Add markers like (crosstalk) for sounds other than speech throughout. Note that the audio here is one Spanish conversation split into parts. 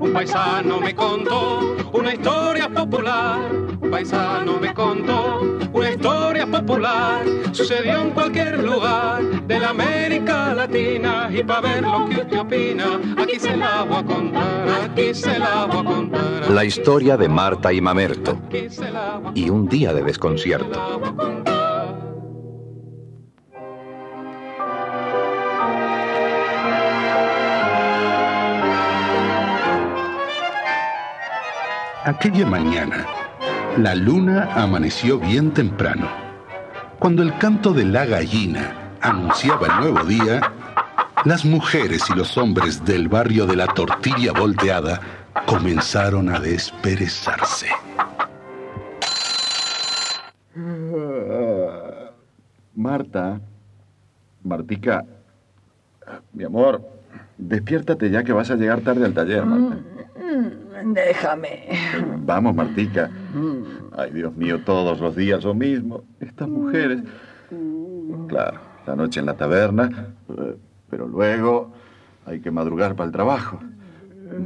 Un paisano me contó una historia popular. Un paisano me contó una historia popular. Sucedió en cualquier lugar de la América Latina. Y para ver lo que usted opina, aquí se la voy a contar. Aquí se la voy a contar. La historia de Marta y Mamerto. Y un día de desconcierto. Aquella mañana, la luna amaneció bien temprano. Cuando el canto de la gallina anunciaba el nuevo día, las mujeres y los hombres del barrio de la tortilla volteada comenzaron a desperezarse. Marta, Martica, mi amor, despiértate ya que vas a llegar tarde al taller, Marta. Déjame. Vamos, Martica. Ay, Dios mío, todos los días lo mismo. Estas mujeres. Claro, la noche en la taberna, eh, pero luego hay que madrugar para el trabajo.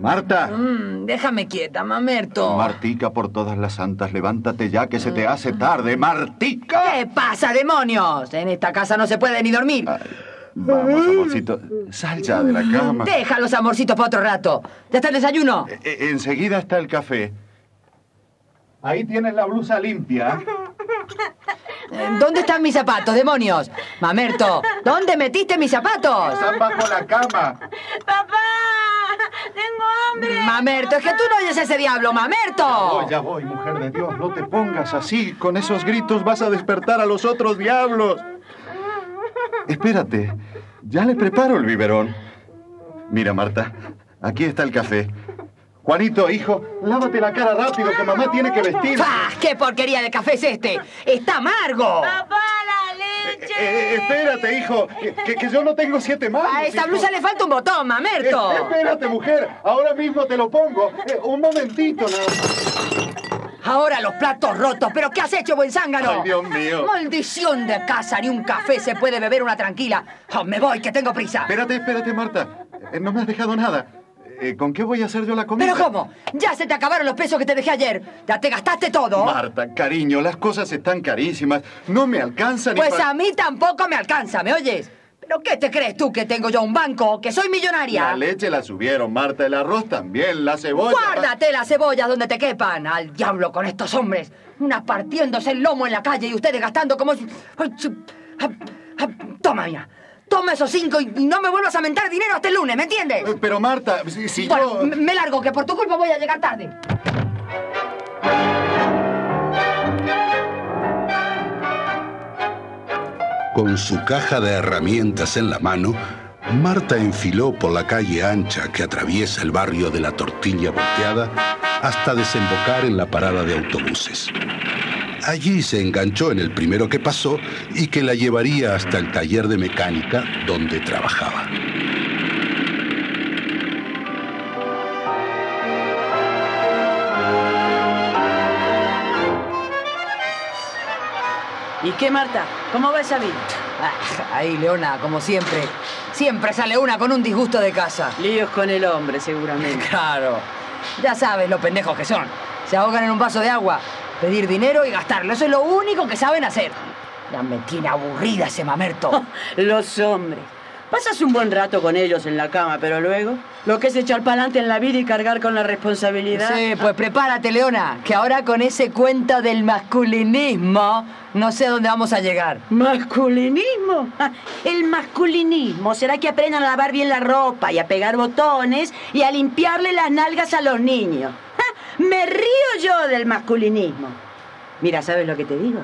Marta, Mm, déjame quieta, mamerto. Martica, por todas las santas, levántate ya que se te hace tarde. Martica. ¿Qué pasa, demonios? En esta casa no se puede ni dormir. Ay, vamos, amorcito, sal ya de la cama. Deja los amorcitos para otro rato. ¿Ya está el desayuno? Eh, eh, enseguida está el café. Ahí tienes la blusa limpia. Eh, ¿Dónde están mis zapatos, demonios? Mamerto, ¿dónde metiste mis zapatos? Están bajo la cama. ¡Papá! ¡Tengo hambre! Mamerto, es que tú no oyes ese diablo, Mamerto. Oh, ya voy, mujer de Dios, no te pongas así. Con esos gritos vas a despertar a los otros diablos. Espérate, ya le preparo el biberón. Mira, Marta, aquí está el café. Juanito, hijo, lávate la cara rápido que mamá tiene que vestir. ¡Fah! ¡Qué porquería de café es este! ¡Está amargo! ¡Papá, la Eh, leche! eh, espérate, hijo, que, yo no tengo siete manos. A esta hijo. blusa le falta un botón, Eh, Mamerto. espérate, mujer, ahora mismo te lo pongo. Eh, un momentito, nada más. Ahora los platos rotos. ¿Pero qué has hecho, buen zángano? Ay, Dios mío. Maldición de casa, ni un café se puede beber una tranquila. Oh, me voy, que tengo prisa. Espérate, espérate, Marta. Eh, no me has dejado nada. Eh, ¿Con qué voy a hacer yo la comida? ¿Pero cómo? Ya se te acabaron los pesos que te dejé ayer. Ya te gastaste todo. Marta, cariño, las cosas están carísimas. No me alcanzan ni Pues pa- a mí tampoco me alcanza, ¿me oyes? ¿Pero qué te crees tú que tengo yo un banco? ¿Que soy millonaria? La leche la subieron, Marta. El arroz también, la cebolla... Guárdate las cebollas donde te quepan. Al diablo con estos hombres. Unas partiéndose el lomo en la calle y ustedes gastando como Toma, mira. Toma esos cinco y no me vuelvas a mentar dinero hasta el lunes, ¿me entiendes? Eh, Pero Marta, si, si Bueno, yo... me largo, que por tu culpa voy a llegar tarde. Con su caja de herramientas en la mano, Marta enfiló por la calle ancha que atraviesa el barrio de la tortilla volteada hasta desembocar en la parada de autobuses. Allí se enganchó en el primero que pasó y que la llevaría hasta el taller de mecánica donde trabajaba. ¿Y qué, Marta? ¿Cómo va esa vida? Ah, Ahí, Leona, como siempre. Siempre sale una con un disgusto de casa. Líos con el hombre, seguramente. (laughs) Claro. Ya sabes lo pendejos que son. Se ahogan en un vaso de agua, pedir dinero y gastarlo. Eso es lo único que saben hacer. Ya me tiene aburrida ese mamerto. (laughs) Los hombres. Pasas un buen rato con ellos en la cama, pero luego lo que es echar para adelante en la vida y cargar con la responsabilidad. Sí, pues prepárate, Leona, que ahora con ese cuento del masculinismo no sé dónde vamos a llegar. ¿Masculinismo? Ah, El masculinismo será que aprendan a lavar bien la ropa y a pegar botones y a limpiarle las nalgas a los niños. Ah, Me río yo del masculinismo. Mira, ¿sabes lo que te digo?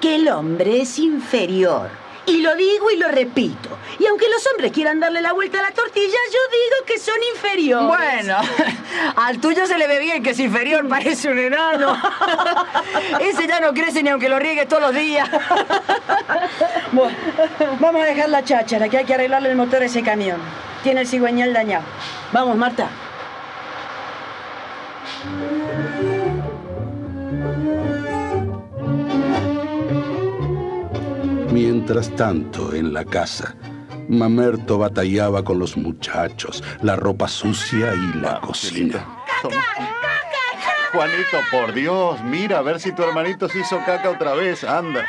Que el hombre es inferior. Y lo digo y lo repito. Y aunque los hombres quieran darle la vuelta a la tortilla, yo digo que son inferiores. Bueno, (laughs) al tuyo se le ve bien que es inferior, parece un enano. (laughs) Ese ya no crece ni aunque lo riegues todos los días. (laughs) Bueno, vamos a dejar la cháchara, que hay que arreglarle el motor a ese camión. Tiene el cigüeñal dañado. Vamos, Marta. Mientras tanto, en la casa, Mamerto batallaba con los muchachos, la ropa sucia y la cocina. Juanito, por Dios, mira a ver si tu hermanito se hizo caca otra vez. Anda.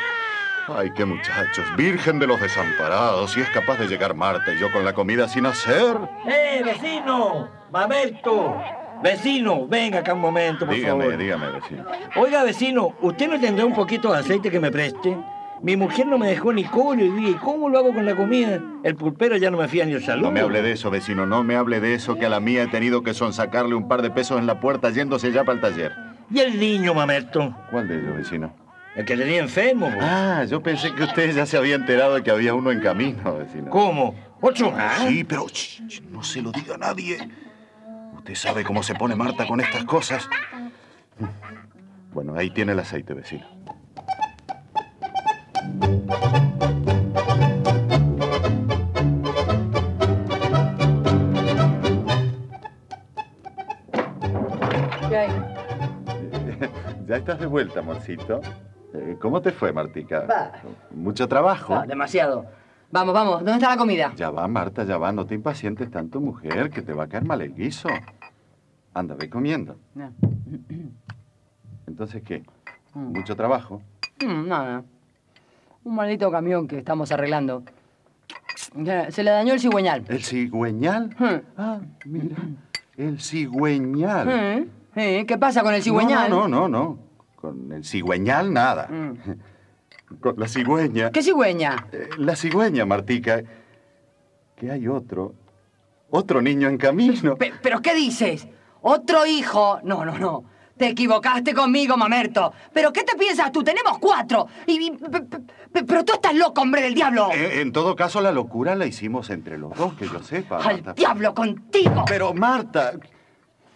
Ay, qué muchachos. Virgen de los desamparados. Si es capaz de llegar Marta y yo con la comida sin hacer. ¡Eh, vecino! ¡Mamerto! Vecino, venga acá un momento, por Dígame, favor. dígame, vecino. Oiga, vecino, ¿usted no tendrá un poquito de aceite que me preste? Mi mujer no me dejó ni collo y dije, ¿y cómo lo hago con la comida? El pulpero ya no me fía ni el saludo. No me hable de eso, vecino. No me hable de eso, que a la mía he tenido que sonsacarle un par de pesos en la puerta yéndose ya para el taller. ¿Y el niño, Mamerto? ¿Cuál de ellos, vecino? El que tenía enfermo. Ah, yo pensé que usted ya se había enterado de que había uno en camino, vecino. ¿Cómo? ¿Ocho más? Sí, pero no se lo diga a nadie. Usted sabe cómo se pone Marta con estas cosas. Bueno, ahí tiene el aceite, vecino. ¿Qué hay? (laughs) Ya estás de vuelta, amorcito. Eh, ¿Cómo te fue, Martica? Va. ¿Mucho trabajo? Demasiado. Vamos, vamos, ¿dónde está la comida? Ya va, Marta, ya va. No te impacientes tanto, mujer, que te va a caer mal el guiso. Anda, ve comiendo. No. (clears throat) Entonces, ¿qué? ¿Mucho trabajo? Mm, nada. Un maldito camión que estamos arreglando. Se le dañó el cigüeñal. ¿El cigüeñal? Ah, mira. El cigüeñal. Eh, eh, ¿Qué pasa con el cigüeñal? No, no, no, no. Con el cigüeñal nada. Mm. Con la cigüeña. ¿Qué cigüeña? Eh, La cigüeña, Martica. Que hay otro. Otro niño en camino. Pe- ¿Pero qué dices? ¿Otro hijo? No, no, no. Te equivocaste conmigo, mamerto. ¿Pero qué te piensas tú? Tenemos cuatro. Y, y- pero tú estás loco, hombre del diablo. Eh, en todo caso, la locura la hicimos entre los dos, que yo sepa. ¡Al Marta. diablo contigo! Pero, Marta.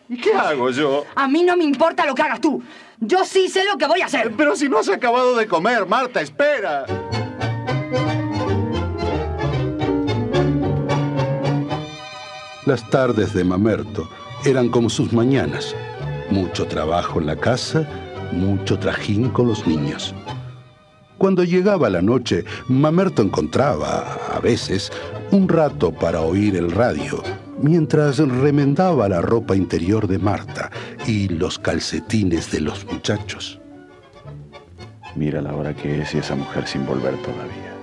¿Y qué hago yo? A mí no me importa lo que hagas tú. Yo sí sé lo que voy a hacer. Pero si no has acabado de comer, Marta, espera. Las tardes de Mamerto eran como sus mañanas. Mucho trabajo en la casa, mucho trajín con los niños. Cuando llegaba la noche, Mamerto encontraba, a veces, un rato para oír el radio, mientras remendaba la ropa interior de Marta y los calcetines de los muchachos. Mira la hora que es y esa mujer sin volver todavía.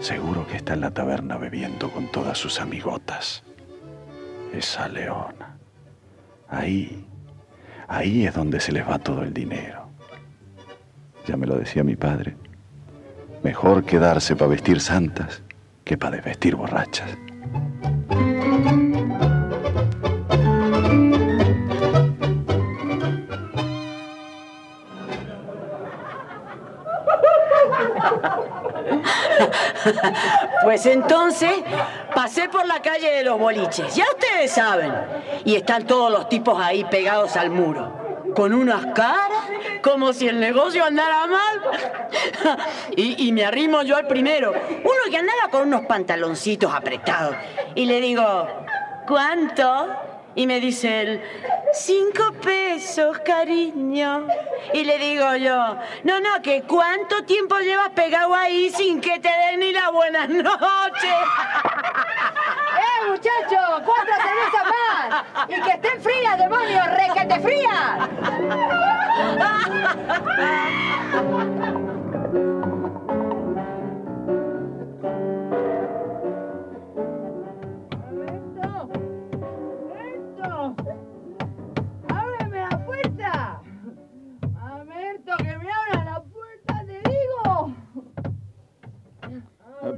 Seguro que está en la taberna bebiendo con todas sus amigotas. Esa leona. Ahí, ahí es donde se les va todo el dinero. Ya me lo decía mi padre. Mejor quedarse para vestir santas que para desvestir borrachas. (laughs) Pues entonces pasé por la calle de los boliches, ya ustedes saben. Y están todos los tipos ahí pegados al muro, con unas caras como si el negocio andara mal. (laughs) y, y me arrimo yo al primero, uno que andaba con unos pantaloncitos apretados. Y le digo, ¿cuánto? Y me dice él, cinco pesos, cariño. Y le digo yo, no, no, que cuánto tiempo llevas pegado ahí sin que te den ni la buenas noches. (laughs) ¡Eh, muchacho! ¡Cuatro cervezas más! ¡Y que estén frías, demonios! ¡Requete frías! (laughs)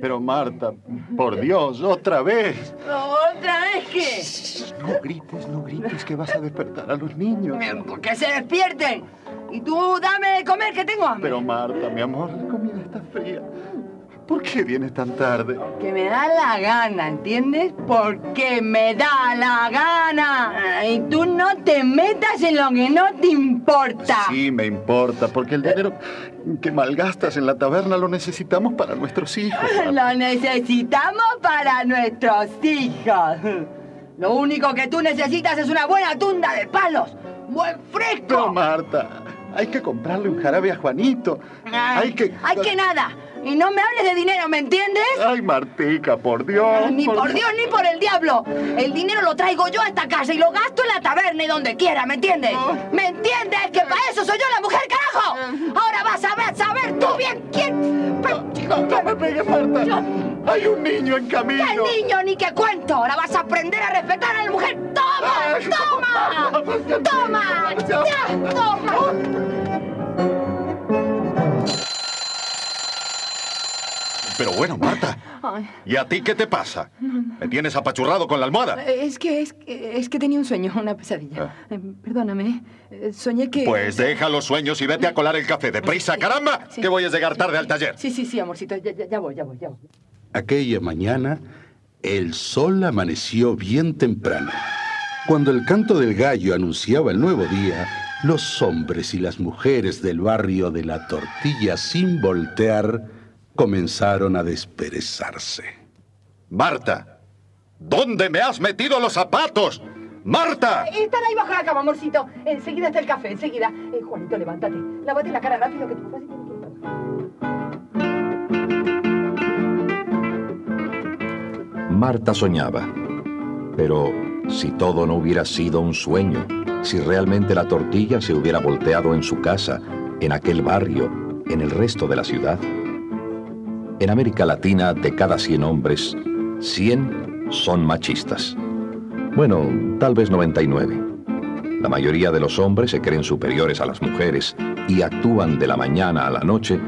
Pero Marta, por Dios, otra vez. ¿Otra vez qué? No grites, no grites, que vas a despertar a los niños. ¡Que se despierten! Y tú dame de comer, que tengo hambre. Pero Marta, mi amor, la comida está fría. ¿Por qué vienes tan tarde? Que me da la gana, ¿entiendes? Porque me da la gana. Y tú no te metas en lo que no te importa. Sí, me importa, porque el dinero que malgastas en la taberna lo necesitamos para nuestros hijos. (laughs) Lo necesitamos para nuestros hijos. Lo único que tú necesitas es una buena tunda de palos. Buen fresco. Marta, hay que comprarle un jarabe a Juanito. Hay que... Hay que nada. Y no me hables de dinero, ¿me entiendes? Ay, Martica, por Dios. Ni por Dios ni por el diablo. El dinero lo traigo yo a esta casa y lo gasto en la taberna y donde quiera, ¿me entiendes? ¿Me entiendes? Que para eso soy yo la mujer, carajo. Ahora vas a ver, saber tú bien quién. No, no me pegues, Marta. Hay un niño en camino. ¿Qué niño ni qué cuento? Ahora vas a aprender a respetar a la mujer. ¡Toma! ¡Toma! ¡Toma! ¡Ya! ¡Toma! Pero bueno, Marta. Ay, ¿Y a ti qué te pasa? ¿Me tienes apachurrado con la almohada? es que, es que, es que tenía un sueño, una pesadilla. Eh, Perdóname. eh, Soñé que... Pues deja los sueños y vete a colar el café. ¡Deprisa, caramba! Sí. Que voy a llegar tarde al taller. Sí, sí, sí, amorcito. Ya, ya- ya voy, ya voy, ya voy. Aquella mañana, el sol amaneció bien temprano. Cuando el canto del gallo anunciaba el nuevo día, los hombres y las mujeres del barrio de la tortilla sin voltear comenzaron a desperezarse. Marta, ¿dónde me has metido los zapatos? ¡Marta! Están ahí bajo la cama, amorcito. Enseguida está el café, enseguida. Eh, Juanito, levántate. Lávate la cara rápido que tu papá se tiene que ir para abajo. Marta soñaba. Pero si todo no hubiera sido un sueño, si realmente la tortilla se hubiera volteado en su casa, en aquel barrio, en el resto de la ciudad. En América Latina, de cada 100 hombres, 100 son machistas. Bueno, tal vez 99. La mayoría de los hombres se creen superiores a las mujeres y actúan de la mañana a la noche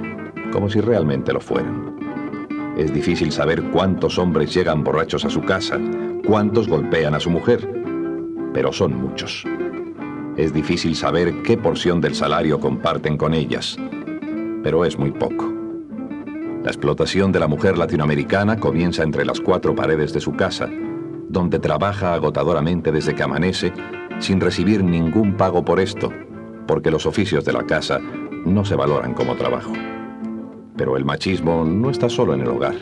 como si realmente lo fueran. Es difícil saber cuántos hombres llegan borrachos a su casa, cuántos golpean a su mujer, pero son muchos. Es difícil saber qué porción del salario comparten con ellas, pero es muy poco. La explotación de la mujer latinoamericana comienza entre las cuatro paredes de su casa, donde trabaja agotadoramente desde que amanece sin recibir ningún pago por esto, porque los oficios de la casa no se valoran como trabajo. Pero el machismo no está solo en el hogar.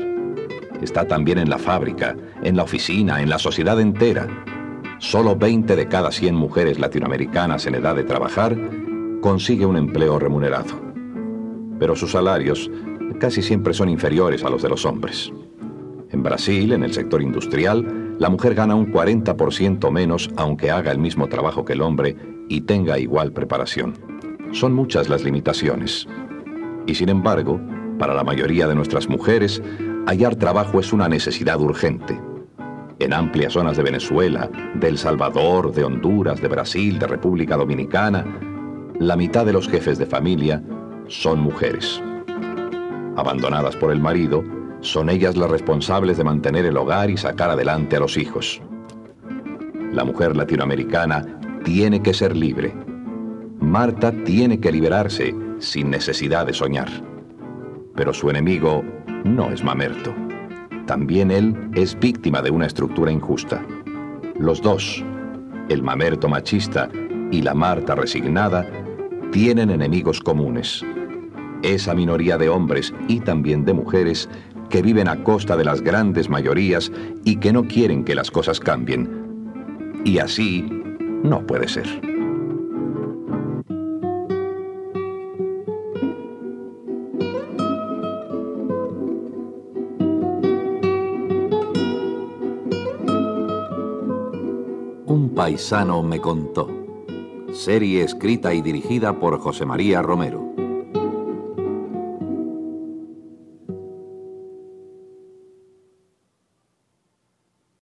Está también en la fábrica, en la oficina, en la sociedad entera. Solo 20 de cada 100 mujeres latinoamericanas en edad de trabajar consigue un empleo remunerado. Pero sus salarios casi siempre son inferiores a los de los hombres. En Brasil, en el sector industrial, la mujer gana un 40% menos aunque haga el mismo trabajo que el hombre y tenga igual preparación. Son muchas las limitaciones. Y sin embargo, para la mayoría de nuestras mujeres, hallar trabajo es una necesidad urgente. En amplias zonas de Venezuela, de El Salvador, de Honduras, de Brasil, de República Dominicana, la mitad de los jefes de familia son mujeres. Abandonadas por el marido, son ellas las responsables de mantener el hogar y sacar adelante a los hijos. La mujer latinoamericana tiene que ser libre. Marta tiene que liberarse sin necesidad de soñar. Pero su enemigo no es Mamerto. También él es víctima de una estructura injusta. Los dos, el Mamerto machista y la Marta resignada, tienen enemigos comunes. Esa minoría de hombres y también de mujeres que viven a costa de las grandes mayorías y que no quieren que las cosas cambien. Y así no puede ser. Un paisano me contó. Serie escrita y dirigida por José María Romero.